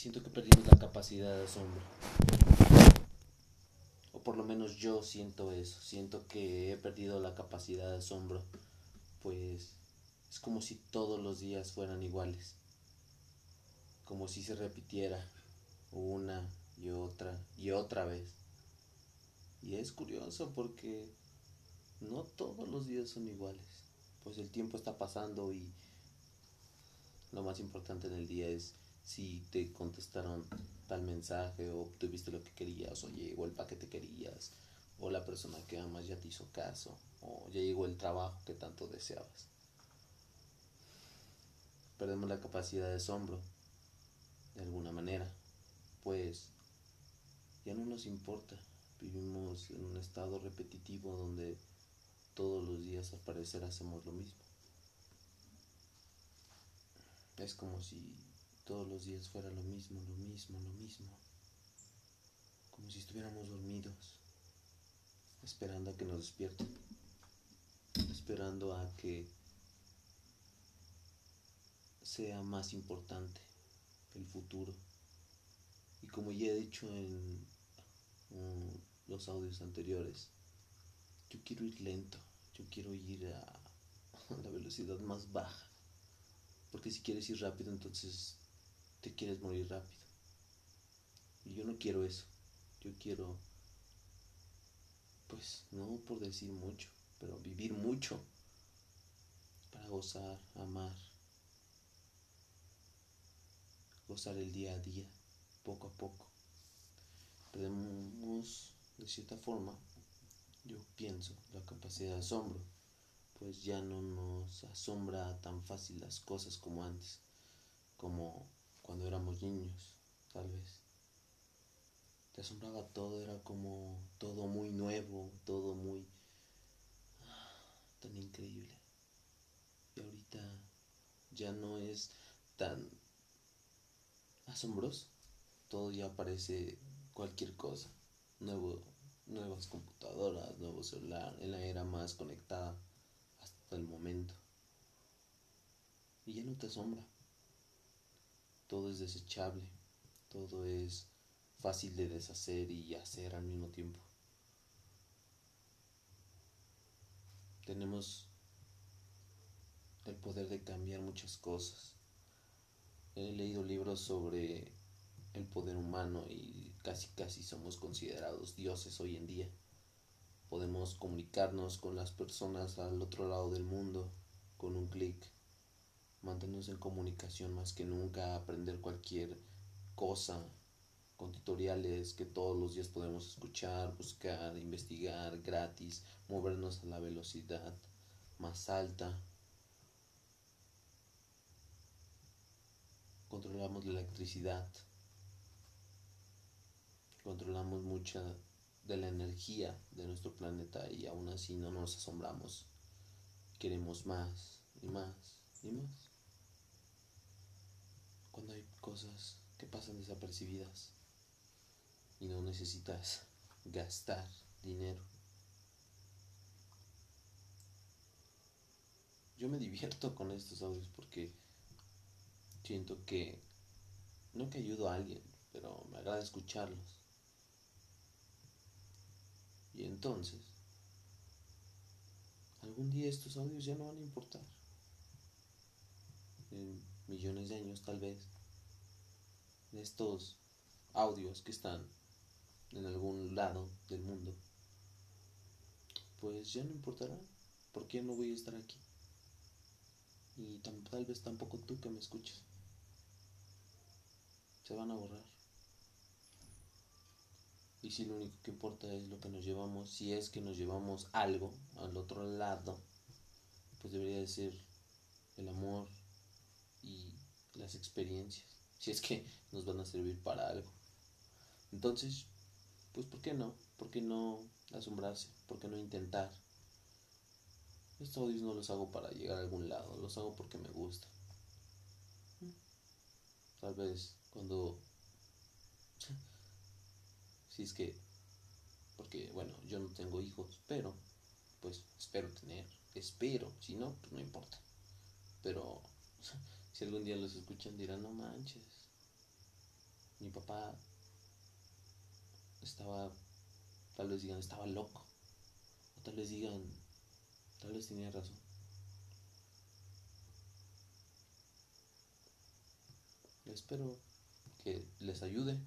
siento que perdimos la capacidad de asombro. O por lo menos yo siento eso. Siento que he perdido la capacidad de asombro. Pues es como si todos los días fueran iguales. Como si se repitiera una y otra y otra vez. Y es curioso porque no todos los días son iguales. Pues el tiempo está pasando y lo más importante en el día es si te contestaron tal mensaje o obtuviste lo que querías o llegó el paquete que querías o la persona que amas ya te hizo caso o ya llegó el trabajo que tanto deseabas. Perdemos la capacidad de asombro de alguna manera, pues ya no nos importa. Vivimos en un estado repetitivo donde todos los días al parecer hacemos lo mismo. Es como si todos los días fuera lo mismo, lo mismo, lo mismo. Como si estuviéramos dormidos, esperando a que nos despierten, esperando a que sea más importante el futuro. Y como ya he dicho en los audios anteriores, yo quiero ir lento, yo quiero ir a la velocidad más baja. Porque si quieres ir rápido, entonces te quieres morir rápido. Y yo no quiero eso. Yo quiero, pues, no por decir mucho, pero vivir mucho para gozar, amar, gozar el día a día, poco a poco. Perdemos, de cierta forma, yo pienso, la capacidad de asombro, pues ya no nos asombra tan fácil las cosas como antes, como cuando éramos niños, tal vez. Te asombraba todo, era como todo muy nuevo, todo muy tan increíble. Y ahorita ya no es tan asombroso. Todo ya parece cualquier cosa. Nuevo, nuevas computadoras, nuevo celular, en la era más conectada hasta el momento. Y ya no te asombra todo es desechable, todo es fácil de deshacer y hacer al mismo tiempo. Tenemos el poder de cambiar muchas cosas. He leído libros sobre el poder humano y casi casi somos considerados dioses hoy en día. Podemos comunicarnos con las personas al otro lado del mundo con un clic mantenernos en comunicación más que nunca, aprender cualquier cosa con tutoriales que todos los días podemos escuchar, buscar, investigar gratis, movernos a la velocidad más alta. Controlamos la electricidad, controlamos mucha de la energía de nuestro planeta y aún así no nos asombramos. Queremos más y más y más cuando hay cosas que pasan desapercibidas y no necesitas gastar dinero. Yo me divierto con estos audios porque siento que no que ayudo a alguien, pero me agrada escucharlos. Y entonces, algún día estos audios ya no van a importar millones de años tal vez, estos audios que están en algún lado del mundo, pues ya no importará, porque no voy a estar aquí. Y tal vez tampoco tú que me escuches. Se van a borrar. Y si lo único que importa es lo que nos llevamos, si es que nos llevamos algo al otro lado, pues debería de ser el amor, y las experiencias, si es que nos van a servir para algo. Entonces, pues ¿por qué no? ¿Por qué no asombrarse? ¿Por qué no intentar? Estos audios no los hago para llegar a algún lado, los hago porque me gusta. Tal vez cuando... Si es que... Porque, bueno, yo no tengo hijos, pero pues espero tener. Espero, si no, pues no importa. Pero si algún día los escuchan dirán, no manches, mi papá estaba, tal vez digan, estaba loco, tal vez digan, tal vez tenía razón. Espero que les ayude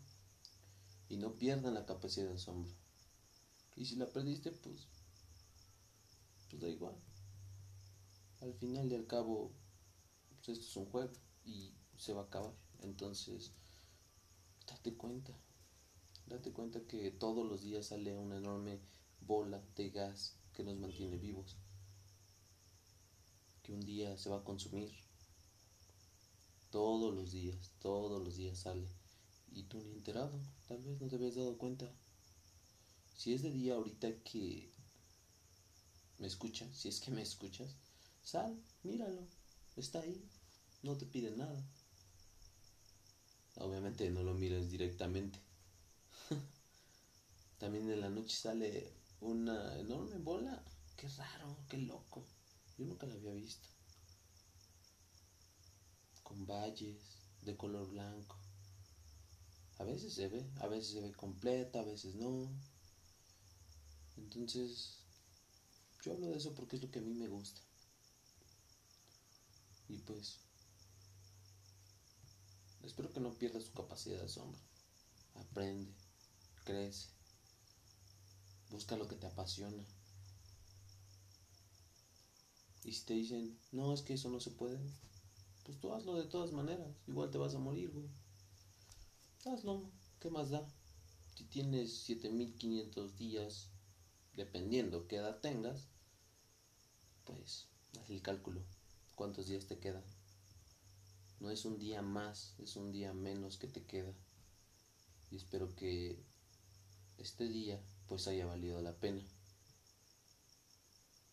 y no pierdan la capacidad de asombro. Y si la perdiste, pues, pues da igual. Al final y al cabo, pues esto es un juego y se va a acabar. Entonces, date cuenta. Date cuenta que todos los días sale una enorme bola de gas que nos mantiene vivos. Que un día se va a consumir. Todos los días, todos los días sale. Y tú ni enterado, tal vez no te habías dado cuenta. Si es de día ahorita que me escuchas, si es que me escuchas, sal, míralo, está ahí, no te pide nada. Obviamente no lo mires directamente. También en la noche sale una enorme bola. Qué raro, qué loco. Yo nunca la había visto. Con valles de color blanco. A veces se ve, a veces se ve completa, a veces no. Entonces, yo hablo de eso porque es lo que a mí me gusta. Y pues, espero que no pierdas tu capacidad de asombro. Aprende, crece, busca lo que te apasiona. Y si te dicen, no, es que eso no se puede, pues tú hazlo de todas maneras. Igual te vas a morir, güey. Hazlo, ¿qué más da? Si tienes 7500 días, dependiendo qué edad tengas, pues haz el cálculo. ¿Cuántos días te quedan? No es un día más, es un día menos que te queda. Y espero que este día pues haya valido la pena.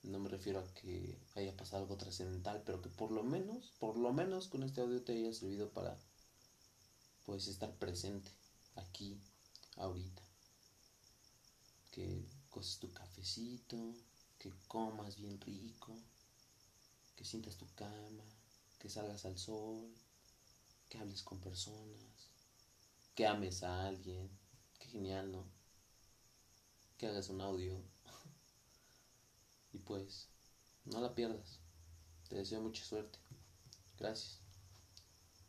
No me refiero a que haya pasado algo trascendental, pero que por lo menos, por lo menos con este audio te haya servido para pues estar presente aquí, ahorita. Que coces tu cafecito, que comas bien rico, que sientas tu cama, que salgas al sol, que hables con personas, que ames a alguien. Qué genial, ¿no? Que hagas un audio. y pues, no la pierdas. Te deseo mucha suerte. Gracias.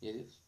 Y adiós.